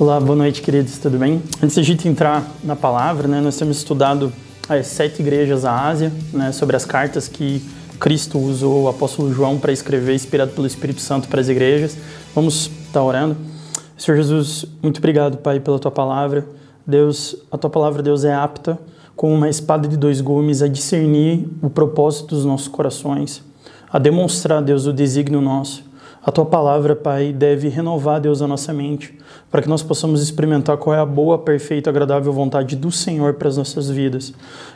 Olá, boa noite, queridos, tudo bem? Antes de a gente entrar na palavra, né, nós temos estudado as sete igrejas da Ásia, né, sobre as cartas que Cristo usou o apóstolo João para escrever, inspirado pelo Espírito Santo para as igrejas. Vamos estar orando. Senhor Jesus, muito obrigado, Pai, pela tua palavra. Deus, a tua palavra, Deus, é apta como uma espada de dois gumes a discernir o propósito dos nossos corações, a demonstrar, Deus, o desígnio nosso. A tua palavra, Pai, deve renovar, Deus, a nossa mente, para que nós possamos experimentar qual é a boa, perfeita, agradável vontade do Senhor para as nossas vidas.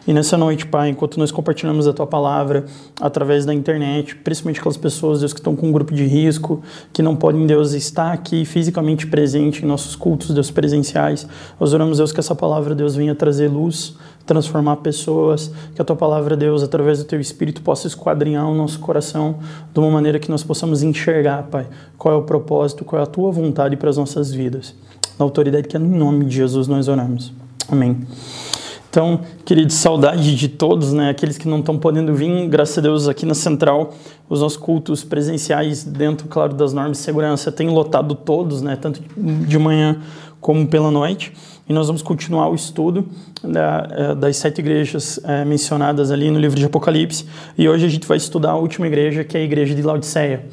E nessa noite, Pai, enquanto nós compartilhamos a tua palavra através da internet, principalmente aquelas pessoas, Deus, que estão com um grupo de risco, que não podem, Deus, estar aqui fisicamente presente em nossos cultos, Deus, presenciais, nós oramos, Deus, que essa palavra, Deus, venha trazer luz, transformar pessoas, que a tua palavra, Deus, através do teu espírito, possa esquadrinhar o nosso coração de uma maneira que nós possamos enxergar, Pai, qual é o propósito, qual é a tua vontade para as nossas vidas. Na autoridade que é no nome de Jesus nós oramos. Amém. Então, queridos, saudade de todos, né? Aqueles que não estão podendo vir, graças a Deus, aqui na Central, os nossos cultos presenciais, dentro, claro, das normas de segurança, tem lotado todos, né? Tanto de manhã como pela noite e nós vamos continuar o estudo da, eh, das sete igrejas é, mencionadas ali no livro de Apocalipse. E hoje a gente vai estudar a última igreja, que é a igreja de Laodiceia.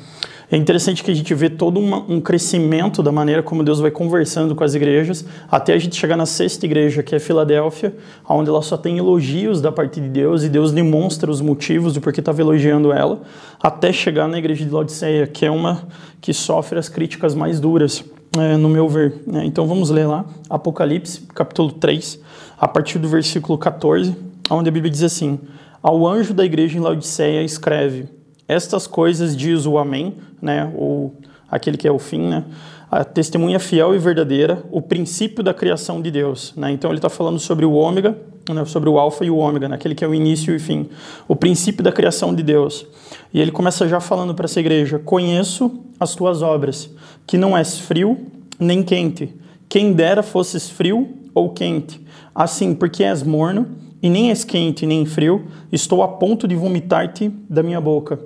É interessante que a gente vê todo uma, um crescimento da maneira como Deus vai conversando com as igrejas, até a gente chegar na sexta igreja, que é Filadélfia, onde ela só tem elogios da parte de Deus e Deus demonstra os motivos do porquê estava elogiando ela, até chegar na igreja de Laodiceia, que é uma que sofre as críticas mais duras é, no meu ver. Né? Então vamos ler lá, Apocalipse, capítulo 3, a partir do versículo 14, onde a Bíblia diz assim: Ao anjo da igreja em Laodiceia escreve: Estas coisas diz o Amém, né? ou aquele que é o fim, né? a testemunha fiel e verdadeira, o princípio da criação de Deus. Né? Então ele está falando sobre o ômega, né? sobre o alfa e o ômega, né? aquele que é o início e o fim, o princípio da criação de Deus. E ele começa já falando para essa igreja: Conheço as tuas obras, que não és frio nem quente. Quem dera fosses frio ou quente. Assim, porque és morno e nem és quente nem frio, estou a ponto de vomitar-te da minha boca.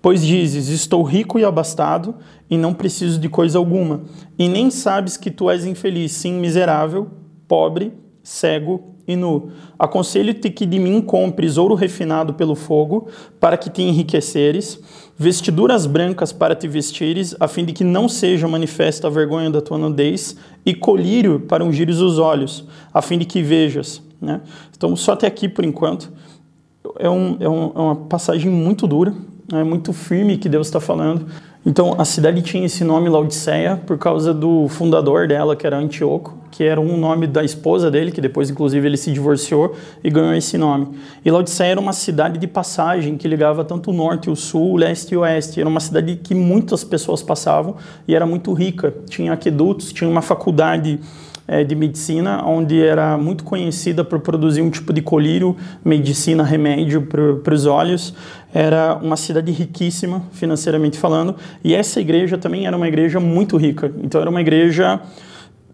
Pois dizes: Estou rico e abastado, e não preciso de coisa alguma, e nem sabes que tu és infeliz, sim, miserável, pobre, cego e nu. Aconselho-te que de mim compres ouro refinado pelo fogo, para que te enriqueceres, vestiduras brancas para te vestires, a fim de que não seja manifesta a vergonha da tua nudez, e colírio para ungires os olhos, a fim de que vejas. Né? Então, só até aqui por enquanto. É, um, é, um, é uma passagem muito dura, é muito firme que Deus está falando. Então, a cidade tinha esse nome Laodiceia por causa do fundador dela, que era Antíoco, que era um nome da esposa dele, que depois, inclusive, ele se divorciou e ganhou esse nome. E Laodiceia era uma cidade de passagem que ligava tanto o norte o sul, o leste e o oeste. Era uma cidade que muitas pessoas passavam e era muito rica. Tinha aquedutos, tinha uma faculdade é, de medicina, onde era muito conhecida por produzir um tipo de colírio, medicina, remédio para os olhos. Era uma cidade riquíssima, financeiramente falando, e essa igreja também era uma igreja muito rica. Então, era uma igreja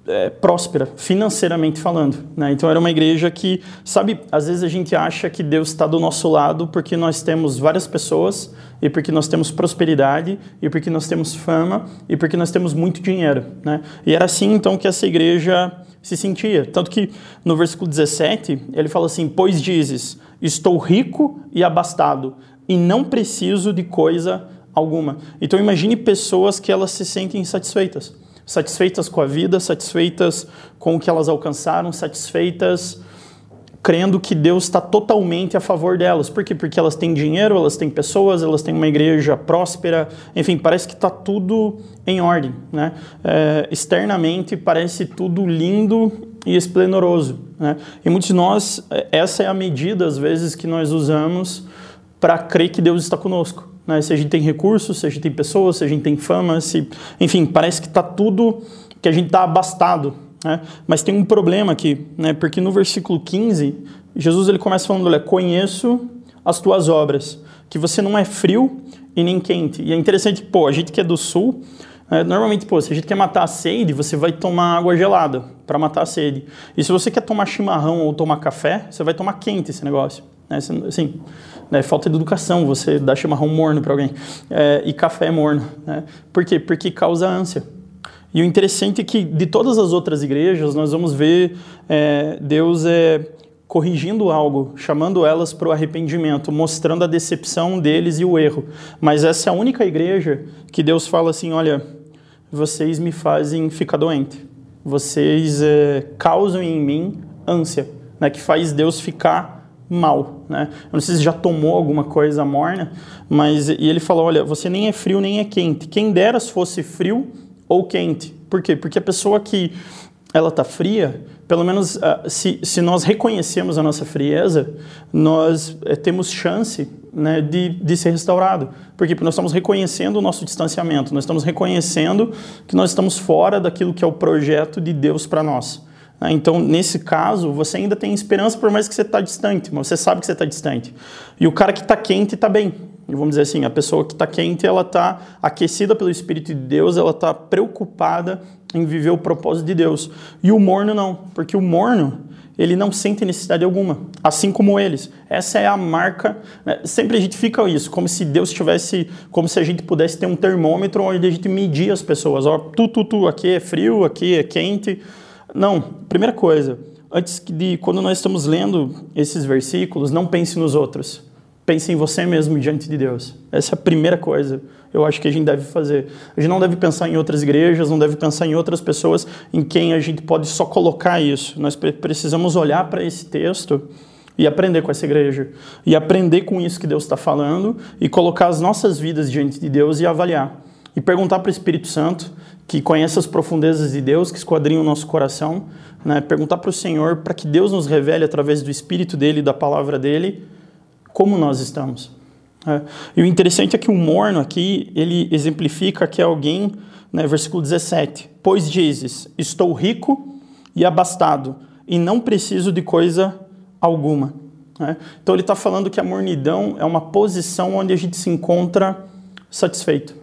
é, próspera, financeiramente falando. Né? Então era uma igreja que, sabe, às vezes a gente acha que Deus está do nosso lado porque nós temos várias pessoas, e porque nós temos prosperidade, e porque nós temos fama, e porque nós temos muito dinheiro. Né? E era assim então que essa igreja se sentia. Tanto que no versículo 17 ele fala assim: Pois dizes, estou rico e abastado, e não preciso de coisa alguma. Então imagine pessoas que elas se sentem insatisfeitas satisfeitas com a vida, satisfeitas com o que elas alcançaram, satisfeitas crendo que Deus está totalmente a favor delas. Por quê? Porque elas têm dinheiro, elas têm pessoas, elas têm uma igreja próspera, enfim, parece que está tudo em ordem. Né? É, externamente parece tudo lindo e esplendoroso. Né? E muitos de nós, é, essa é a medida, às vezes, que nós usamos para crer que Deus está conosco. Né? Se a gente tem recursos, se a gente tem pessoas, se a gente tem fama, se... enfim, parece que está tudo, que a gente está abastado. Né? Mas tem um problema aqui, né? porque no versículo 15, Jesus ele começa falando, olha, conheço as tuas obras, que você não é frio e nem quente. E é interessante, pô, a gente que é do sul, é, normalmente, pô, se a gente quer matar a sede, você vai tomar água gelada para matar a sede. E se você quer tomar chimarrão ou tomar café, você vai tomar quente esse negócio. Né? Assim, né? Falta de educação, você dá chimarrão morno para alguém. É, e café morno. Né? Por quê? Porque causa ânsia. E o interessante é que de todas as outras igrejas, nós vamos ver é, Deus é, corrigindo algo, chamando elas para o arrependimento, mostrando a decepção deles e o erro. Mas essa é a única igreja que Deus fala assim: olha, vocês me fazem ficar doente, vocês é, causam em mim ânsia, né, que faz Deus ficar mal, né? Eu não sei se já tomou alguma coisa morna, mas e ele falou, olha, você nem é frio nem é quente. Quem dera se fosse frio ou quente. Por quê? Porque a pessoa que ela está fria, pelo menos uh, se, se nós reconhecemos a nossa frieza, nós é, temos chance né, de, de ser restaurado. Porque nós estamos reconhecendo o nosso distanciamento, nós estamos reconhecendo que nós estamos fora daquilo que é o projeto de Deus para nós. Né? Então, nesse caso, você ainda tem esperança por mais que você está distante, mas você sabe que você está distante. E o cara que está quente está bem. Vamos dizer assim, a pessoa que está quente, ela está aquecida pelo Espírito de Deus, ela está preocupada em viver o propósito de Deus. E o morno não, porque o morno, ele não sente necessidade alguma, assim como eles. Essa é a marca. Né? Sempre a gente fica isso, como se Deus tivesse, como se a gente pudesse ter um termômetro onde a gente medir as pessoas. Ó, tu, tu, tu, aqui é frio, aqui é quente. Não, primeira coisa, antes de quando nós estamos lendo esses versículos, não pense nos outros. Pense em você mesmo diante de Deus. Essa é a primeira coisa eu acho que a gente deve fazer. A gente não deve pensar em outras igrejas, não deve pensar em outras pessoas em quem a gente pode só colocar isso. Nós precisamos olhar para esse texto e aprender com essa igreja. E aprender com isso que Deus está falando e colocar as nossas vidas diante de Deus e avaliar. E perguntar para o Espírito Santo que conhece as profundezas de Deus, que esquadrinha o nosso coração, né? perguntar para o Senhor para que Deus nos revele através do Espírito dele, da palavra dele, como nós estamos. É. E o interessante é que o morno aqui, ele exemplifica que é alguém, né, versículo 17, pois dizes, estou rico e abastado, e não preciso de coisa alguma. É. Então ele está falando que a mornidão é uma posição onde a gente se encontra satisfeito.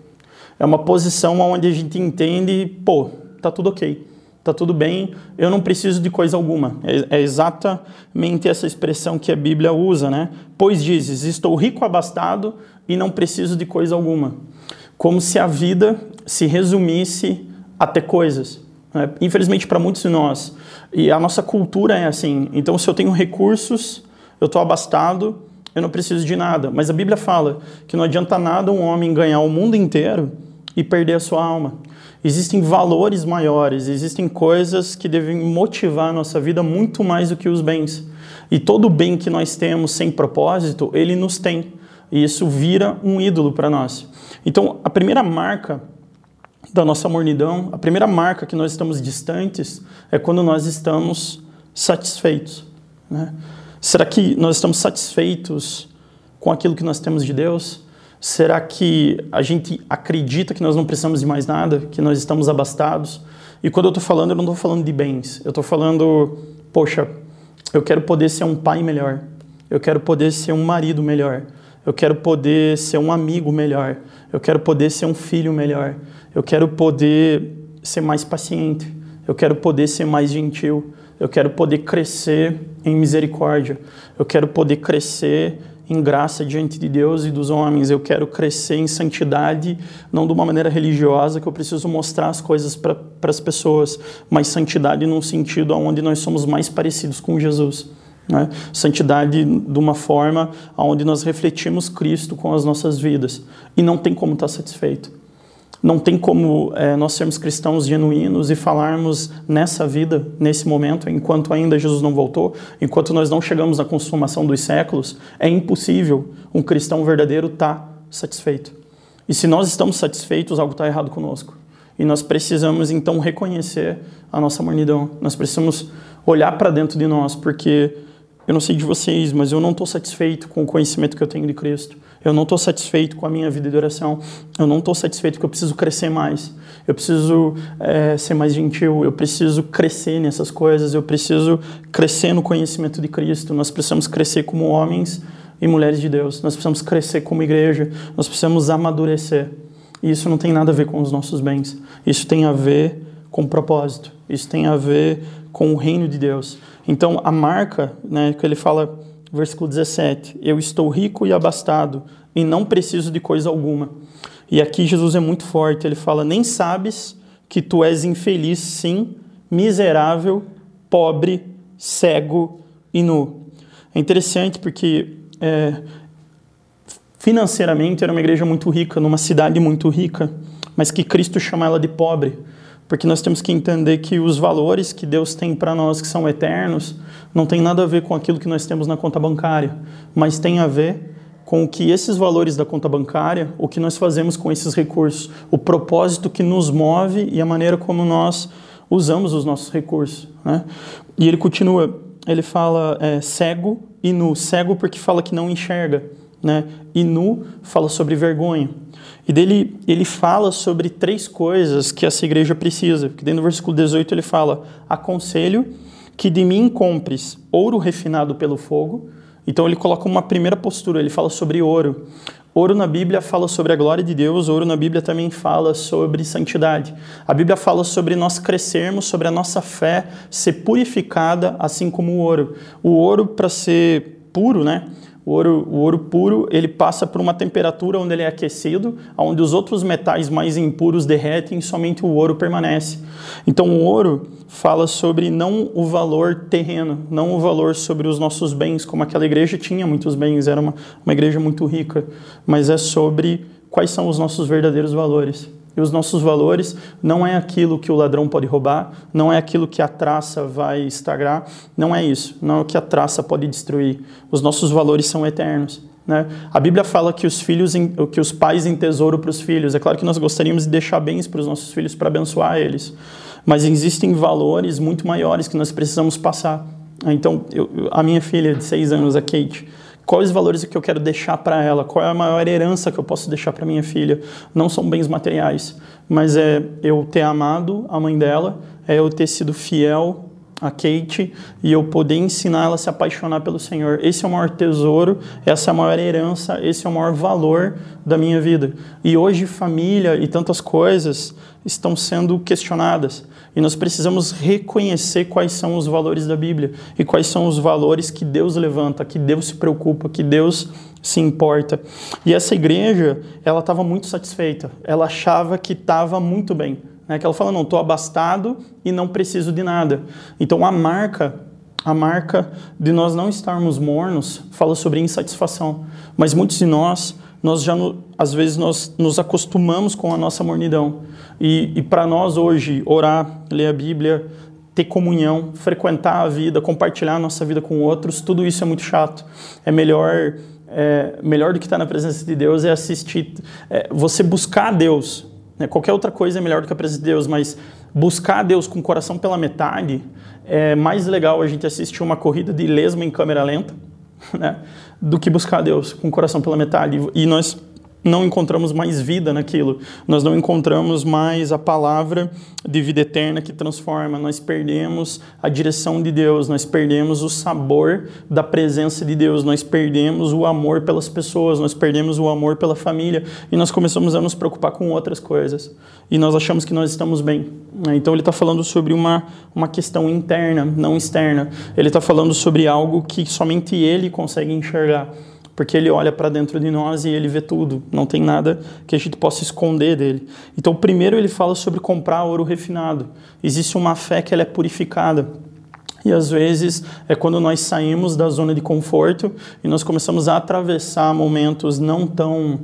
É uma posição onde a gente entende, pô, tá tudo ok, tá tudo bem, eu não preciso de coisa alguma. É, é, exatamente essa expressão que a Bíblia usa, né? Pois dizes, estou rico abastado e não preciso de coisa alguma. Como se a vida se resumisse a ter coisas. Né? Infelizmente, para muitos de nós. E a nossa cultura é assim. Então, se eu tenho recursos, eu estou abastado, eu não preciso de nada. Mas a Bíblia fala que não adianta nada um homem ganhar o mundo inteiro e perder a sua alma. Existem valores maiores, existem coisas que devem motivar a nossa vida muito mais do que os bens. E todo bem que nós temos sem propósito, ele nos tem. E isso vira um ídolo para nós. Então, a primeira marca da nossa mornidão, a primeira marca que nós estamos distantes é quando nós estamos satisfeitos. Né? Será que nós estamos satisfeitos com aquilo que nós temos de Deus? Será que a gente acredita que nós não precisamos de mais nada, que nós estamos abastados? E quando eu estou falando, eu não estou falando de bens. Eu estou falando, poxa, eu quero poder ser um pai melhor. Eu quero poder ser um marido melhor. Eu quero poder ser um amigo melhor. Eu quero poder ser um filho melhor. Eu quero poder ser mais paciente. Eu quero poder ser mais gentil. Eu quero poder crescer em misericórdia. Eu quero poder crescer em graça diante de Deus e dos homens. Eu quero crescer em santidade, não de uma maneira religiosa, que eu preciso mostrar as coisas para as pessoas, mas santidade num sentido onde nós somos mais parecidos com Jesus. Né? Santidade de uma forma onde nós refletimos Cristo com as nossas vidas. E não tem como estar satisfeito. Não tem como é, nós sermos cristãos genuínos e falarmos nessa vida, nesse momento, enquanto ainda Jesus não voltou, enquanto nós não chegamos na consumação dos séculos, é impossível um cristão verdadeiro estar tá satisfeito. E se nós estamos satisfeitos, algo está errado conosco. E nós precisamos então reconhecer a nossa mornidão. Nós precisamos olhar para dentro de nós, porque eu não sei de vocês, mas eu não estou satisfeito com o conhecimento que eu tenho de Cristo. Eu não estou satisfeito com a minha vida de oração. Eu não estou satisfeito porque eu preciso crescer mais. Eu preciso é, ser mais gentil. Eu preciso crescer nessas coisas. Eu preciso crescer no conhecimento de Cristo. Nós precisamos crescer como homens e mulheres de Deus. Nós precisamos crescer como igreja. Nós precisamos amadurecer. E isso não tem nada a ver com os nossos bens. Isso tem a ver com propósito. Isso tem a ver com o reino de Deus. Então, a marca, né, que ele fala versículo 17: Eu estou rico e abastado e não preciso de coisa alguma. E aqui Jesus é muito forte, ele fala: Nem sabes que tu és infeliz, sim, miserável, pobre, cego e nu. É interessante porque é, financeiramente era uma igreja muito rica, numa cidade muito rica, mas que Cristo chama ela de pobre, porque nós temos que entender que os valores que Deus tem para nós, que são eternos, não tem nada a ver com aquilo que nós temos na conta bancária, mas tem a ver com o que esses valores da conta bancária, o que nós fazemos com esses recursos, o propósito que nos move e a maneira como nós usamos os nossos recursos. Né? E ele continua, ele fala é, cego e nu. Cego porque fala que não enxerga, né? e nu fala sobre vergonha. E dele ele fala sobre três coisas que essa igreja precisa. Porque dentro do versículo 18 ele fala: Aconselho que de mim compres ouro refinado pelo fogo então ele coloca uma primeira postura, ele fala sobre ouro. Ouro na Bíblia fala sobre a glória de Deus, ouro na Bíblia também fala sobre santidade. A Bíblia fala sobre nós crescermos, sobre a nossa fé ser purificada, assim como o ouro. O ouro, para ser puro, né? O ouro, o ouro puro, ele passa por uma temperatura onde ele é aquecido, onde os outros metais mais impuros derretem, somente o ouro permanece. Então o ouro fala sobre não o valor terreno, não o valor sobre os nossos bens, como aquela igreja tinha muitos bens, era uma, uma igreja muito rica, mas é sobre quais são os nossos verdadeiros valores. E os nossos valores não é aquilo que o ladrão pode roubar, não é aquilo que a traça vai estragar, não é isso, não é o que a traça pode destruir. Os nossos valores são eternos. Né? A Bíblia fala que os filhos, que os pais em tesouro para os filhos. É claro que nós gostaríamos de deixar bens para os nossos filhos para abençoar eles, mas existem valores muito maiores que nós precisamos passar. Então, eu, a minha filha de seis anos, a Kate, Quais valores que eu quero deixar para ela? Qual é a maior herança que eu posso deixar para minha filha? Não são bens materiais, mas é eu ter amado a mãe dela, é eu ter sido fiel a Kate e eu poder ensinar ela a se apaixonar pelo Senhor. Esse é o maior tesouro, essa é a maior herança, esse é o maior valor da minha vida. E hoje família e tantas coisas estão sendo questionadas. E nós precisamos reconhecer quais são os valores da Bíblia e quais são os valores que Deus levanta, que Deus se preocupa, que Deus se importa. E essa igreja, ela estava muito satisfeita. Ela achava que estava muito bem. Né? Que ela fala, não, estou abastado e não preciso de nada. Então a marca, a marca de nós não estarmos mornos, fala sobre insatisfação. Mas muitos de nós nós já, às vezes, nós nos acostumamos com a nossa mornidão. E, e para nós hoje, orar, ler a Bíblia, ter comunhão, frequentar a vida, compartilhar a nossa vida com outros, tudo isso é muito chato. É melhor, é, melhor do que estar na presença de Deus é assistir, é, você buscar Deus. Né? Qualquer outra coisa é melhor do que a presença de Deus, mas buscar Deus com o coração pela metade é mais legal a gente assistir uma corrida de lesma em câmera lenta, né? do que buscar Deus com o coração pela metade. E nós não encontramos mais vida naquilo, nós não encontramos mais a palavra de vida eterna que transforma, nós perdemos a direção de Deus, nós perdemos o sabor da presença de Deus, nós perdemos o amor pelas pessoas, nós perdemos o amor pela família. E nós começamos a nos preocupar com outras coisas. E nós achamos que nós estamos bem. Então ele está falando sobre uma, uma questão interna, não externa, ele está falando sobre algo que somente ele consegue enxergar porque ele olha para dentro de nós e ele vê tudo, não tem nada que a gente possa esconder dele. Então, primeiro ele fala sobre comprar ouro refinado. Existe uma fé que ela é purificada. E às vezes é quando nós saímos da zona de conforto e nós começamos a atravessar momentos não tão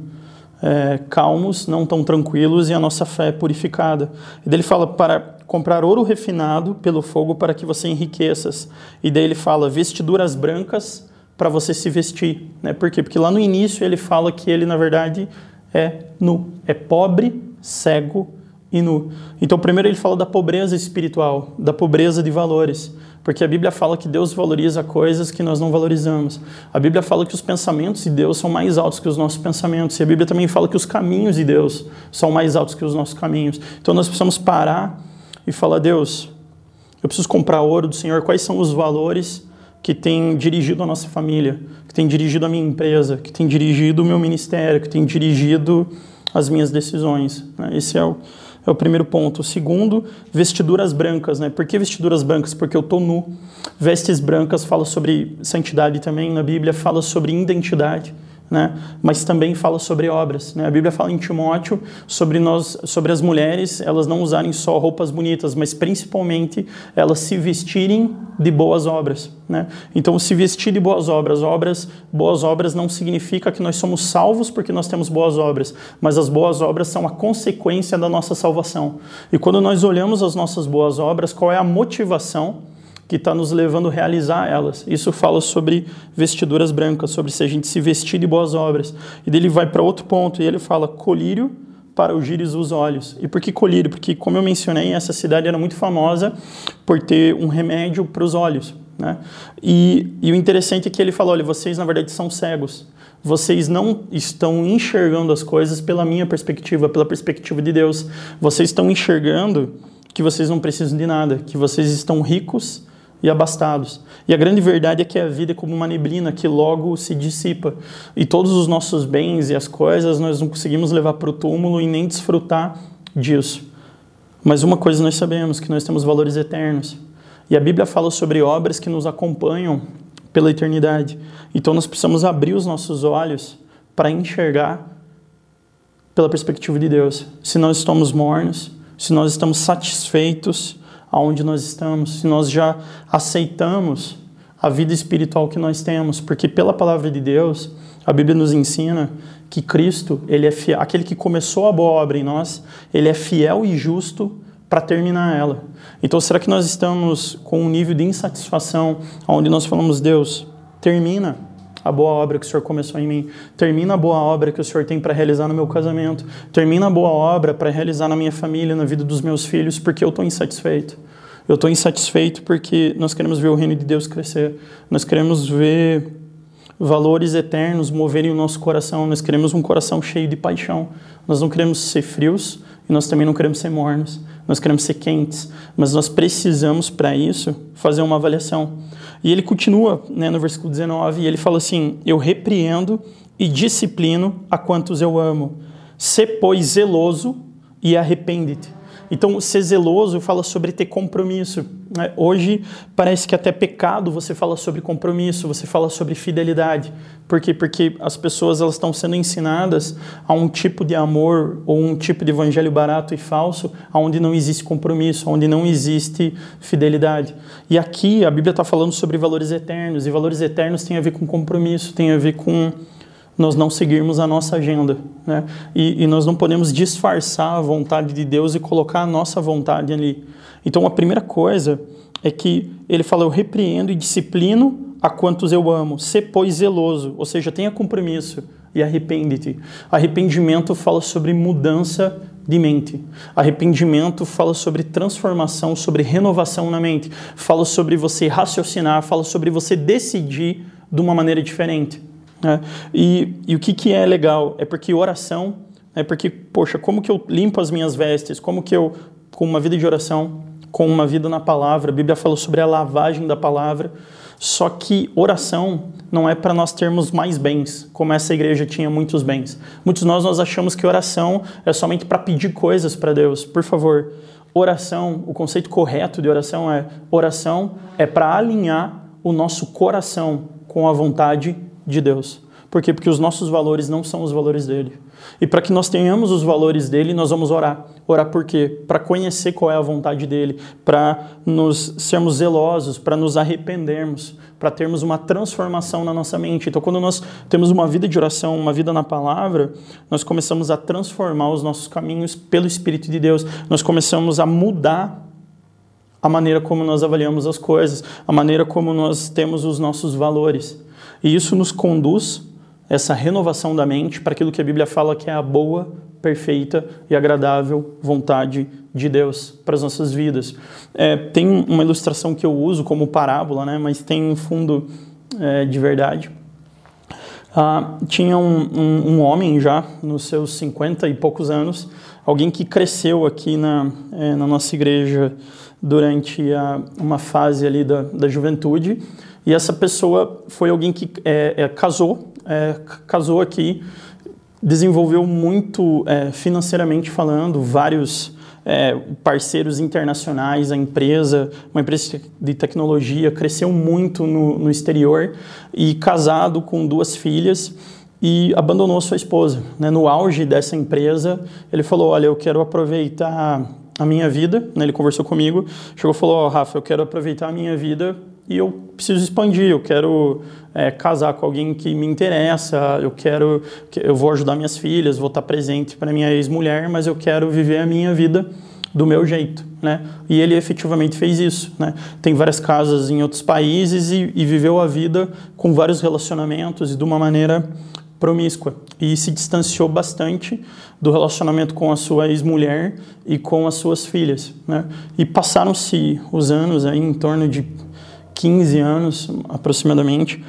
é, calmos, não tão tranquilos e a nossa fé é purificada. E daí ele fala para comprar ouro refinado pelo fogo para que você enriqueças. E daí ele fala vestiduras brancas para você se vestir. Né? Por quê? Porque lá no início ele fala que ele, na verdade, é nu, é pobre, cego e nu. Então, primeiro ele fala da pobreza espiritual, da pobreza de valores. Porque a Bíblia fala que Deus valoriza coisas que nós não valorizamos. A Bíblia fala que os pensamentos de Deus são mais altos que os nossos pensamentos. E a Bíblia também fala que os caminhos de Deus são mais altos que os nossos caminhos. Então nós precisamos parar e falar: Deus, eu preciso comprar ouro do Senhor. Quais são os valores que tem dirigido a nossa família, que tem dirigido a minha empresa, que tem dirigido o meu ministério, que tem dirigido as minhas decisões. Né? Esse é o, é o primeiro ponto. O segundo, vestiduras brancas. Né? Por que vestiduras brancas? Porque eu estou nu. Vestes brancas fala sobre santidade também na Bíblia, fala sobre identidade. Né? mas também fala sobre obras. Né? A Bíblia fala em Timóteo sobre nós, sobre as mulheres, elas não usarem só roupas bonitas, mas principalmente elas se vestirem de boas obras. Né? Então, se vestir de boas obras, obras, boas obras não significa que nós somos salvos porque nós temos boas obras, mas as boas obras são a consequência da nossa salvação. E quando nós olhamos as nossas boas obras, qual é a motivação? Que está nos levando a realizar elas. Isso fala sobre vestiduras brancas, sobre se a gente se vestir de boas obras. E dele vai para outro ponto e ele fala colírio para os gírios dos olhos. E por que colírio? Porque, como eu mencionei, essa cidade era muito famosa por ter um remédio para os olhos. Né? E, e o interessante é que ele falou: olha, vocês na verdade são cegos. Vocês não estão enxergando as coisas pela minha perspectiva, pela perspectiva de Deus. Vocês estão enxergando que vocês não precisam de nada, que vocês estão ricos e abastados. E a grande verdade é que a vida é como uma neblina que logo se dissipa. E todos os nossos bens e as coisas nós não conseguimos levar para o túmulo e nem desfrutar disso. Mas uma coisa nós sabemos, que nós temos valores eternos. E a Bíblia fala sobre obras que nos acompanham pela eternidade. Então nós precisamos abrir os nossos olhos para enxergar pela perspectiva de Deus. Se nós estamos mornos, se nós estamos satisfeitos, aonde nós estamos, se nós já aceitamos a vida espiritual que nós temos, porque pela palavra de Deus, a Bíblia nos ensina que Cristo, ele é fiel, aquele que começou a boa obra em nós, ele é fiel e justo para terminar ela. Então, será que nós estamos com um nível de insatisfação onde nós falamos, Deus, termina a boa obra que o Senhor começou em mim. Termina a boa obra que o Senhor tem para realizar no meu casamento. Termina a boa obra para realizar na minha família, na vida dos meus filhos, porque eu estou insatisfeito. Eu estou insatisfeito porque nós queremos ver o reino de Deus crescer. Nós queremos ver valores eternos moverem o nosso coração. Nós queremos um coração cheio de paixão. Nós não queremos ser frios e nós também não queremos ser mornos. Nós queremos ser quentes, mas nós precisamos para isso fazer uma avaliação. E ele continua né, no versículo 19 e ele fala assim: Eu repreendo e disciplino a quantos eu amo. Se, pois, zeloso e arrepende-te. Então, ser zeloso fala sobre ter compromisso. Né? Hoje parece que até pecado você fala sobre compromisso, você fala sobre fidelidade. Por quê? Porque as pessoas elas estão sendo ensinadas a um tipo de amor ou um tipo de evangelho barato e falso, onde não existe compromisso, onde não existe fidelidade. E aqui a Bíblia está falando sobre valores eternos, e valores eternos tem a ver com compromisso, tem a ver com nós não seguirmos a nossa agenda. Né? E, e, nós não podemos disfarçar a vontade de Deus e colocar a nossa vontade ali. Então, a primeira coisa é que ele fala: Eu repreendo e disciplino a quantos eu amo. Se, pois, zeloso, ou seja, tenha compromisso e arrepende-te. Arrependimento fala sobre mudança de mente. Arrependimento fala sobre transformação, sobre renovação na mente. Fala sobre você raciocinar, fala sobre você decidir de uma maneira diferente. É, e, e, o que, que é legal? É porque oração, é porque, poxa, como que eu limpo as minhas vestes? Como que eu, com uma vida de oração, com uma vida na palavra, a Bíblia fala sobre a lavagem da palavra, só que oração não é para nós termos mais bens, como essa igreja tinha muitos bens. Muitos de nós, nós achamos que oração é somente para pedir coisas para Deus. Por favor, oração, o conceito correto de oração é oração é para alinhar o nosso coração com a vontade de Deus. Por quê? Porque os nossos valores não são os valores dele. E para que nós tenhamos os valores dele, nós vamos orar. Orar por quê? Para conhecer qual é a vontade dele, para nos sermos zelosos, para nos arrependermos, para termos uma transformação na nossa mente. Então, quando nós temos uma vida de oração, uma vida na palavra, nós começamos a transformar os nossos caminhos pelo Espírito de Deus. Nós começamos a mudar a maneira como nós avaliamos as coisas, a maneira como nós temos os nossos valores. E isso nos conduz, essa renovação da mente, para aquilo que a Bíblia fala que é a boa, perfeita e agradável vontade de Deus para as nossas vidas. É, tem uma ilustração que eu uso como parábola, né, mas tem um fundo é, de verdade. Ah, tinha um, um, um, homem já nos seus 50 e poucos anos, alguém que cresceu aqui na, é, na nossa igreja durante a, uma fase ali da, da juventude, e essa pessoa foi alguém que é, é, casou, é, casou aqui, desenvolveu muito é, financeiramente falando, vários é, parceiros internacionais, a empresa, uma empresa de tecnologia, cresceu muito no, no exterior e casado com duas filhas. e abandonou sua esposa. Né? No auge dessa empresa, ele falou: Olha, eu quero aproveitar a minha vida. Né? Ele conversou comigo, chegou e falou: oh, Rafa, eu quero aproveitar a minha vida e eu preciso expandir. Eu quero é, casar com alguém que me interessa. Eu quero, eu vou ajudar minhas filhas, vou estar presente para minha ex-mulher, mas eu quero viver a minha vida do meu jeito, né? E ele efetivamente fez isso, né? Tem várias casas em outros países e, e viveu a vida com vários relacionamentos e de uma maneira promíscua e se distanciou bastante do relacionamento com a sua ex-mulher e com as suas filhas. Né? E passaram-se os anos, aí, em torno de 15 anos aproximadamente,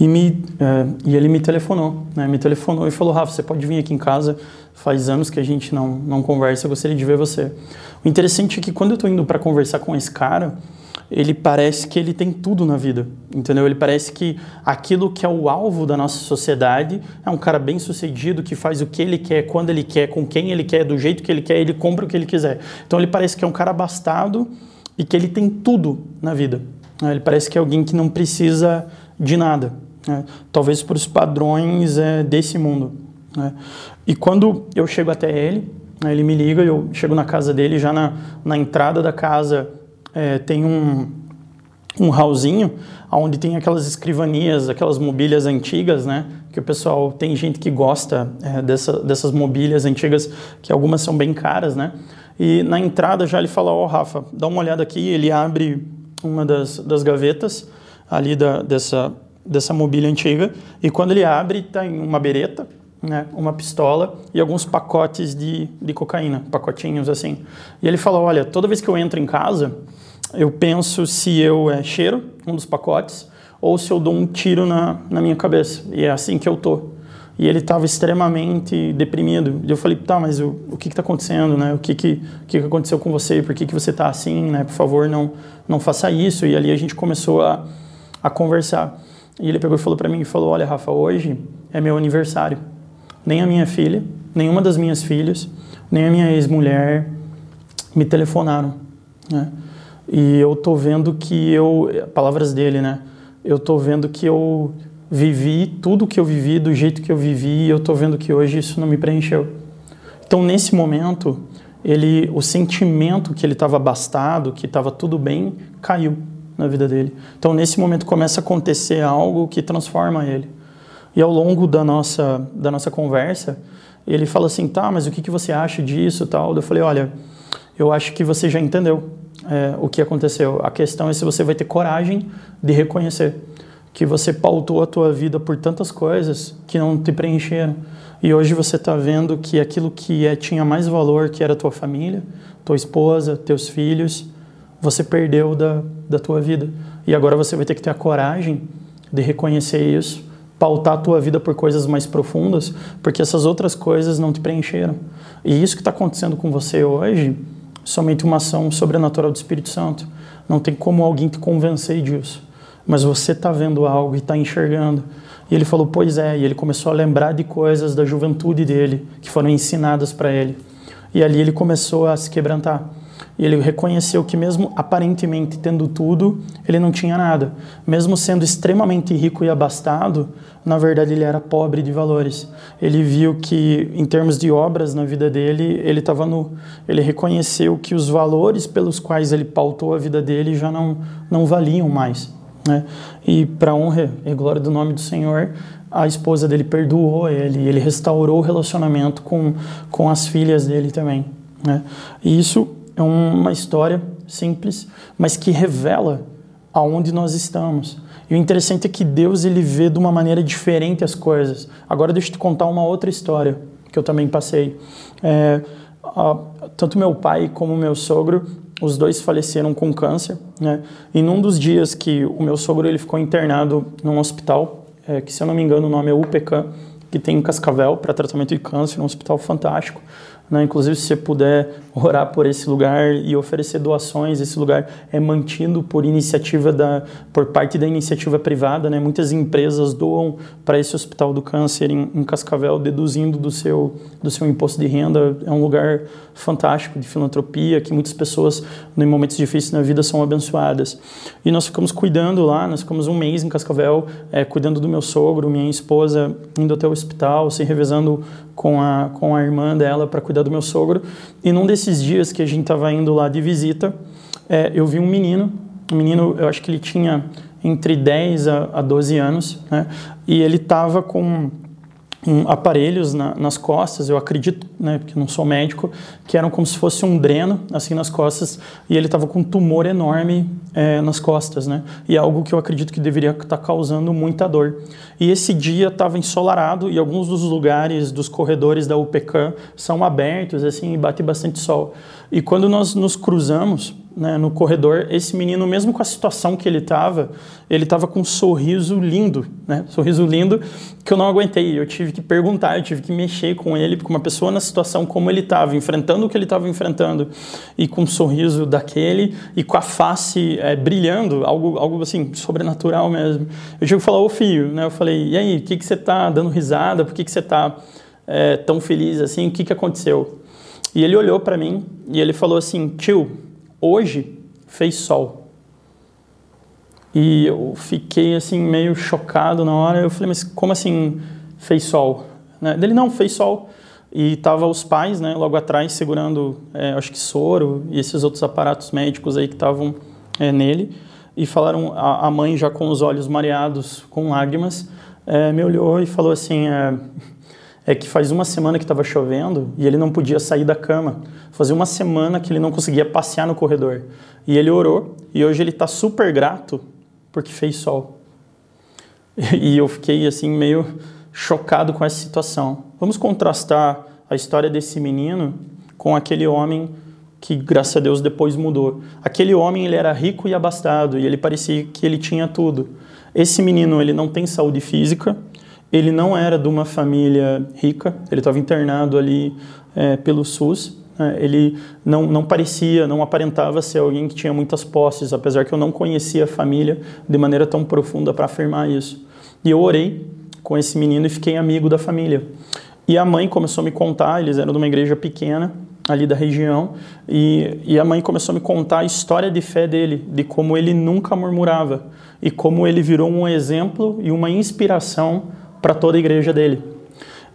e, me, é, e ele me telefonou, né? me telefonou e falou, Rafa, você pode vir aqui em casa, faz anos que a gente não, não conversa, eu gostaria de ver você. O interessante é que quando eu estou indo para conversar com esse cara, ele parece que ele tem tudo na vida, entendeu? Ele parece que aquilo que é o alvo da nossa sociedade é um cara bem sucedido que faz o que ele quer, quando ele quer, com quem ele quer, do jeito que ele quer, ele compra o que ele quiser. Então ele parece que é um cara abastado e que ele tem tudo na vida. Né? Ele parece que é alguém que não precisa de nada, né? talvez por os padrões é, desse mundo. Né? E quando eu chego até ele, né, ele me liga, eu chego na casa dele, já na, na entrada da casa é, tem um, um hallzinho onde tem aquelas escrivanias, aquelas mobílias antigas, né? Que o pessoal tem gente que gosta é, dessa, dessas mobílias antigas, que algumas são bem caras, né? E na entrada já ele fala: Ó, oh, Rafa, dá uma olhada aqui. Ele abre uma das, das gavetas ali da, dessa, dessa mobília antiga e quando ele abre, tem uma bereta, né, uma pistola e alguns pacotes de, de cocaína, pacotinhos assim. E ele fala: Olha, toda vez que eu entro em casa eu penso se eu é, cheiro um dos pacotes ou se eu dou um tiro na, na minha cabeça. E é assim que eu tô. E ele estava extremamente deprimido. E eu falei, tá, mas o, o que está acontecendo, né? O que que, o que que aconteceu com você? Por que que você está assim, né? Por favor, não não faça isso. E ali a gente começou a, a conversar. E ele pegou e falou para mim, e falou, olha, Rafa, hoje é meu aniversário. Nem a minha filha, nenhuma das minhas filhas, nem a minha ex-mulher me telefonaram, né? E eu tô vendo que eu, palavras dele, né? Eu tô vendo que eu vivi tudo que eu vivi do jeito que eu vivi e eu tô vendo que hoje isso não me preencheu. Então, nesse momento, ele, o sentimento que ele estava abastado, que estava tudo bem, caiu na vida dele. Então, nesse momento começa a acontecer algo que transforma ele. E ao longo da nossa da nossa conversa, ele fala assim, tá, mas o que, que você acha disso, tal? Eu falei, olha, eu acho que você já entendeu é, o que aconteceu. A questão é se você vai ter coragem de reconhecer que você pautou a tua vida por tantas coisas que não te preencheram. E hoje você está vendo que aquilo que é, tinha mais valor, que era tua família, tua esposa, teus filhos, você perdeu da, da tua vida. E agora você vai ter que ter a coragem de reconhecer isso, pautar a tua vida por coisas mais profundas, porque essas outras coisas não te preencheram. E isso que está acontecendo com você hoje somente uma ação sobrenatural do Espírito Santo. Não tem como alguém te convencer disso. Mas você está vendo algo e está enxergando. E ele falou, pois é. E ele começou a lembrar de coisas da juventude dele que foram ensinadas para ele. E ali ele começou a se quebrantar. E ele reconheceu que, mesmo aparentemente tendo tudo, ele não tinha nada. Mesmo sendo extremamente rico e abastado, na verdade ele era pobre de valores. Ele viu que, em termos de obras na vida dele, ele estava nu. Ele reconheceu que os valores pelos quais ele pautou a vida dele já não, não valiam mais. Né? E, para honra e glória do nome do Senhor, a esposa dele perdoou ele, ele restaurou o relacionamento com, com as filhas dele também. Né? E isso é uma história simples, mas que revela aonde nós estamos. E o interessante é que Deus ele vê de uma maneira diferente as coisas. Agora deixa eu te contar uma outra história que eu também passei. É, a, tanto meu pai como meu sogro, os dois faleceram com câncer. Né? E num dos dias que o meu sogro ele ficou internado num hospital, é, que se eu não me engano o nome é UPK, que tem em Cascavel para tratamento de câncer, um hospital fantástico. Né? Inclusive, se você puder orar por esse lugar e oferecer doações. Esse lugar é mantido por iniciativa da, por parte da iniciativa privada, né? Muitas empresas doam para esse Hospital do Câncer em, em, Cascavel, deduzindo do seu do seu imposto de renda. É um lugar fantástico de filantropia que muitas pessoas, em momentos difíceis na vida, são abençoadas. E nós ficamos cuidando lá. Nós ficamos um mês em Cascavel, é, cuidando do meu sogro, minha esposa indo até o hospital, se revezando com a, com a irmã dela para cuidar do meu sogro. E num desses dias que a gente estava indo lá de visita, é, eu vi um menino, um menino, eu acho que ele tinha entre 10 a, a 12 anos, né? E ele estava com um, aparelhos na, nas costas, eu acredito, né, porque não sou médico, que eram como se fosse um dreno, assim, nas costas, e ele estava com um tumor enorme é, nas costas, né, e é algo que eu acredito que deveria estar tá causando muita dor. E esse dia estava ensolarado e alguns dos lugares dos corredores da UPCAM são abertos, assim, e bate bastante sol. E quando nós nos cruzamos, né, no corredor, esse menino, mesmo com a situação que ele estava, ele estava com um sorriso lindo, né, sorriso lindo que eu não aguentei. Eu tive que perguntar, eu tive que mexer com ele, porque uma pessoa na situação como ele estava, enfrentando o que ele estava enfrentando, e com um sorriso daquele, e com a face é, brilhando, algo, algo assim, sobrenatural mesmo. Eu tive que falar, ô filho, né, eu falei, e aí, o que, que você está dando risada, por que, que você está é, tão feliz assim, o que, que aconteceu? E ele olhou para mim e ele falou assim, tio, Hoje fez sol. E eu fiquei assim meio chocado na hora. Eu falei, mas como assim fez sol? Né? Ele não fez sol. E tava os pais, né, logo atrás segurando, é, acho que soro e esses outros aparatos médicos aí que estavam é, nele. E falaram, a, a, mãe já com os olhos mareados, com lágrimas, é, me olhou e falou assim, é, que faz uma semana que estava chovendo e ele não podia sair da cama. Fazia uma semana que ele não conseguia passear no corredor. E ele orou e hoje ele está super grato porque fez sol. E eu fiquei assim meio chocado com essa situação. Vamos contrastar a história desse menino com aquele homem que graças a Deus depois mudou. Aquele homem ele era rico e abastado e ele parecia que ele tinha tudo. Esse menino ele não tem saúde física, ele não era de uma família rica, ele estava internado ali é, pelo SUS. Né? Ele não, não parecia, não aparentava ser alguém que tinha muitas posses, apesar que eu não conhecia a família de maneira tão profunda para afirmar isso. E eu orei com esse menino e fiquei amigo da família. E a mãe começou a me contar, eles eram de uma igreja pequena, ali da região, e, e a mãe começou a me contar a história de fé dele, de como ele nunca murmurava, e como ele virou um exemplo e uma inspiração para toda a igreja dele.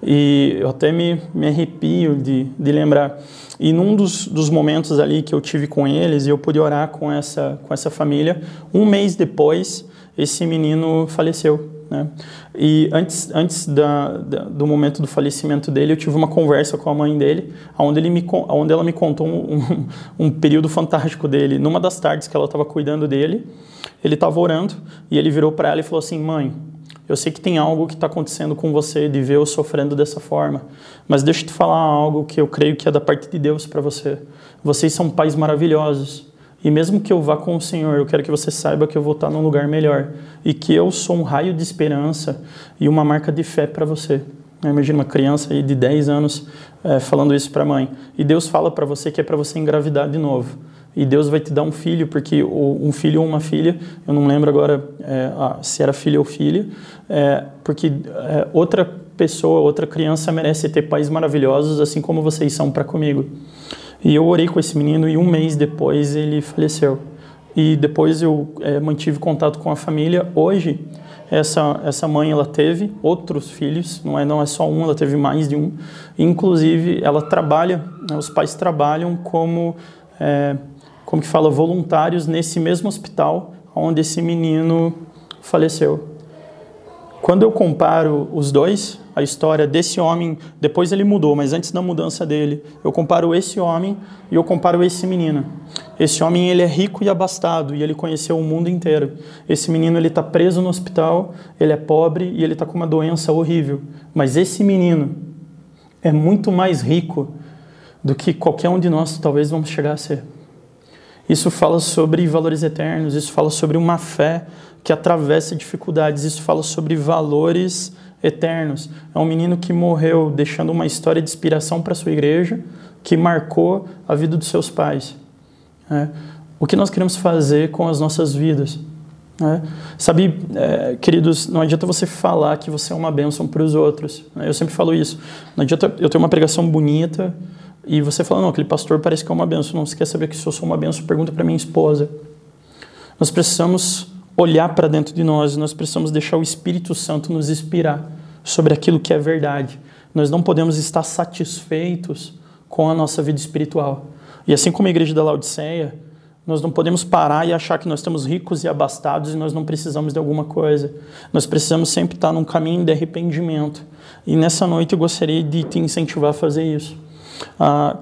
E eu até me, me arrepio de, de lembrar. E num dos, dos momentos ali que eu tive com eles, e eu pude orar com essa, com essa família, um mês depois, esse menino faleceu. Né? E antes, antes da, da, do momento do falecimento dele, eu tive uma conversa com a mãe dele, onde, ele me, onde ela me contou um, um, período fantástico dele. Numa das tardes que ela estava cuidando dele, ele estava orando e ele virou para ela e falou assim: Mãe, eu sei que tem algo que está acontecendo com você de ver eu sofrendo dessa forma, mas deixa eu te falar algo que eu creio que é da parte de Deus para você. Vocês são pais maravilhosos. E mesmo que eu vá com o Senhor, eu quero que você saiba que eu vou estar num lugar melhor e que eu sou um raio de esperança e uma marca de fé para você. Imagina uma criança de 10 anos é, falando isso para a mãe. E Deus fala para você que é para você engravidar de novo e Deus vai te dar um filho, porque um filho ou uma filha, eu não lembro agora é, se era filho ou filha, é, porque é, outra pessoa, outra criança merece ter pais maravilhosos, assim como vocês são para comigo. E eu orei com esse menino e um mês depois ele faleceu. E depois eu é, mantive contato com a família. Hoje, essa, essa mãe ela teve outros filhos, não é, não é só um, ela teve mais de um. Inclusive, ela trabalha, né, os pais trabalham como é, como que fala, voluntários nesse mesmo hospital onde esse menino faleceu. Quando eu comparo os dois, a história desse homem, depois ele mudou, mas antes da mudança dele, eu comparo esse homem e eu comparo esse menino. Esse homem ele é rico e abastado e ele conheceu o mundo inteiro. Esse menino ele está preso no hospital, ele é pobre e ele está com uma doença horrível. Mas esse menino é muito mais rico do que qualquer um de nós talvez vamos chegar a ser. Isso fala sobre valores eternos, isso fala sobre uma fé que atravessa dificuldades, isso fala sobre valores eternos. É um menino que morreu deixando uma história de inspiração para sua igreja, que marcou a vida dos seus pais. Né? O que nós queremos fazer com as nossas vidas? Né? Sabe, é, queridos, não adianta você falar que você é uma bênção para os outros. Né? Eu sempre falo isso. Não adianta eu ter uma pregação bonita e você falar, não, aquele pastor parece que é uma bênção. Não, você quer saber que se eu sou uma bênção, pergunta para minha esposa. Nós precisamos olhar para dentro de nós, nós precisamos deixar o Espírito Santo nos inspirar sobre aquilo que é verdade. Nós não podemos estar satisfeitos com a nossa vida espiritual. E assim como a igreja da Laodiceia, nós não podemos parar e achar que nós estamos ricos e abastados e nós não precisamos de alguma coisa. Nós precisamos sempre estar num caminho de arrependimento. E nessa noite eu gostaria de te incentivar a fazer isso.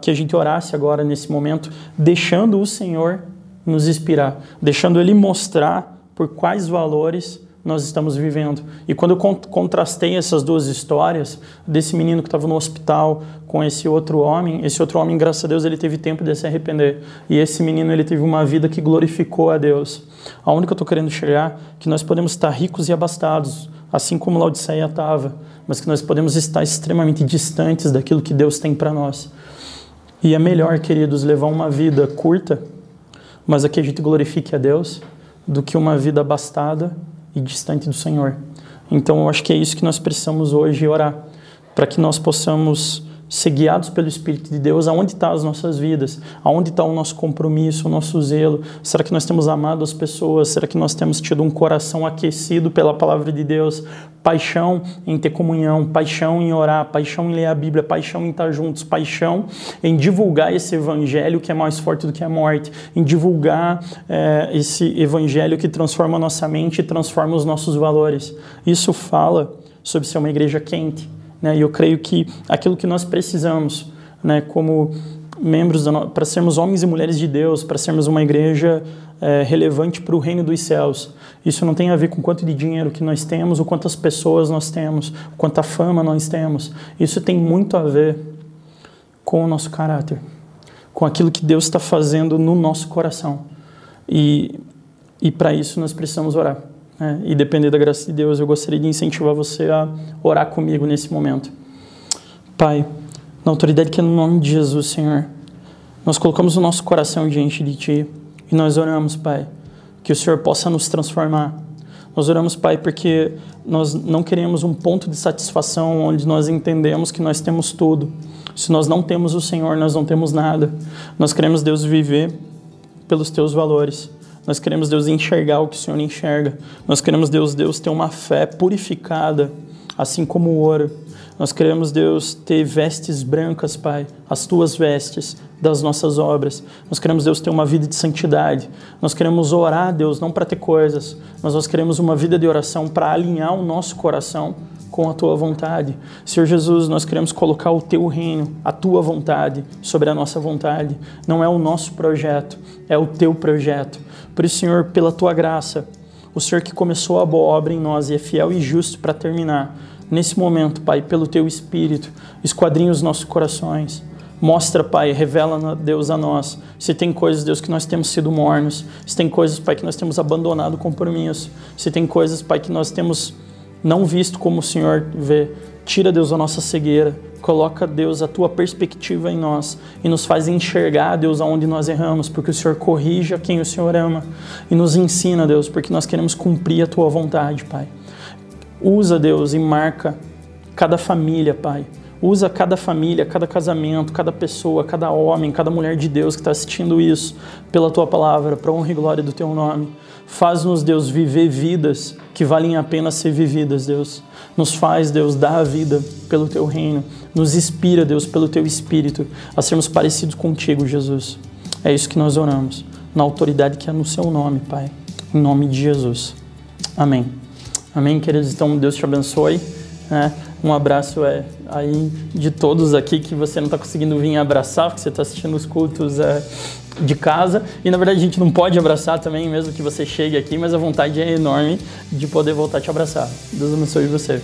Que a gente orasse agora nesse momento, deixando o Senhor nos inspirar, deixando Ele mostrar por quais valores nós estamos vivendo. E quando eu contrastei essas duas histórias, desse menino que estava no hospital com esse outro homem, esse outro homem, graças a Deus, ele teve tempo de se arrepender. E esse menino, ele teve uma vida que glorificou a Deus. Aonde que eu estou querendo chegar? Que nós podemos estar ricos e abastados, assim como Laodiceia estava, mas que nós podemos estar extremamente distantes daquilo que Deus tem para nós. E é melhor, queridos, levar uma vida curta, mas aqui a gente glorifique a Deus, do que uma vida abastada e distante do Senhor. Então, eu acho que é isso que nós precisamos hoje orar, para que nós possamos ser guiados pelo Espírito de Deus, aonde estão tá as nossas vidas, aonde está o nosso compromisso, o nosso zelo, será que nós temos amado as pessoas, será que nós temos tido um coração aquecido pela palavra de Deus, paixão em ter comunhão, paixão em orar, paixão em ler a Bíblia, paixão em estar juntos, paixão em divulgar esse evangelho que é mais forte do que a morte, em divulgar é, esse evangelho que transforma a nossa mente e transforma os nossos valores. Isso fala sobre ser uma igreja quente, né? E eu creio que aquilo que nós precisamos, né, como membros para sermos homens e mulheres de Deus, para sermos uma igreja é, relevante para o reino dos céus. Isso não tem a ver com quanto de dinheiro que nós temos, ou quantas pessoas nós temos, quanta fama nós temos. Isso tem muito a ver com o nosso caráter, com aquilo que Deus está fazendo no nosso coração. E, e para isso nós precisamos orar. Né? E depender da graça de Deus, eu gostaria de incentivar você a orar comigo nesse momento. Pai, na autoridade que é no nome de Jesus, Senhor, nós colocamos o nosso coração diante de Ti e nós oramos, Pai, que o Senhor possa nos transformar. Nós oramos, Pai, porque nós não queremos um ponto de satisfação onde nós entendemos que nós temos tudo. Se nós não temos o Senhor, nós não temos nada. Nós queremos, Deus, viver pelos Teus valores. Nós queremos, Deus, enxergar o que o Senhor enxerga. Nós queremos, Deus, Deus, ter uma fé purificada, assim como o ouro. Nós queremos, Deus, ter vestes brancas, Pai, as tuas vestes das nossas obras. Nós queremos, Deus, ter uma vida de santidade. Nós queremos orar, Deus, não para ter coisas, mas nós queremos uma vida de oração para alinhar o nosso coração com a tua vontade. Senhor Jesus, nós queremos colocar o teu reino, a tua vontade sobre a nossa vontade. Não é o nosso projeto, é o teu projeto. Por isso, Senhor, pela tua graça, o Senhor que começou a boa obra em nós e é fiel e justo para terminar. Nesse momento, Pai, pelo teu Espírito, esquadrinha os nossos corações. Mostra, Pai, revela, Deus, a nós. Se tem coisas, Deus, que nós temos sido mornos. Se tem coisas, Pai, que nós temos abandonado compromisso. Se tem coisas, Pai, que nós temos não visto como o Senhor vê. Tira, Deus, a nossa cegueira. Coloca, Deus, a tua perspectiva em nós e nos faz enxergar, Deus, aonde nós erramos, porque o Senhor corrige a quem o Senhor ama e nos ensina, Deus, porque nós queremos cumprir a tua vontade, Pai. Usa, Deus, e marca cada família, Pai. Usa cada família, cada casamento, cada pessoa, cada homem, cada mulher de Deus que está assistindo isso pela tua palavra, para honra e glória do teu nome. Faz-nos, Deus, viver vidas que valem a pena ser vividas, Deus. Nos faz, Deus, dar a vida pelo teu reino. Nos inspira, Deus, pelo teu espírito a sermos parecidos contigo, Jesus. É isso que nós oramos, na autoridade que é no seu nome, Pai. Em nome de Jesus. Amém. Amém, queridos. Então, Deus te abençoe. Né? Um abraço é, aí de todos aqui que você não está conseguindo vir abraçar, porque você está assistindo os cultos é, de casa. E na verdade a gente não pode abraçar também, mesmo que você chegue aqui, mas a vontade é enorme de poder voltar a te abraçar. Deus abençoe você.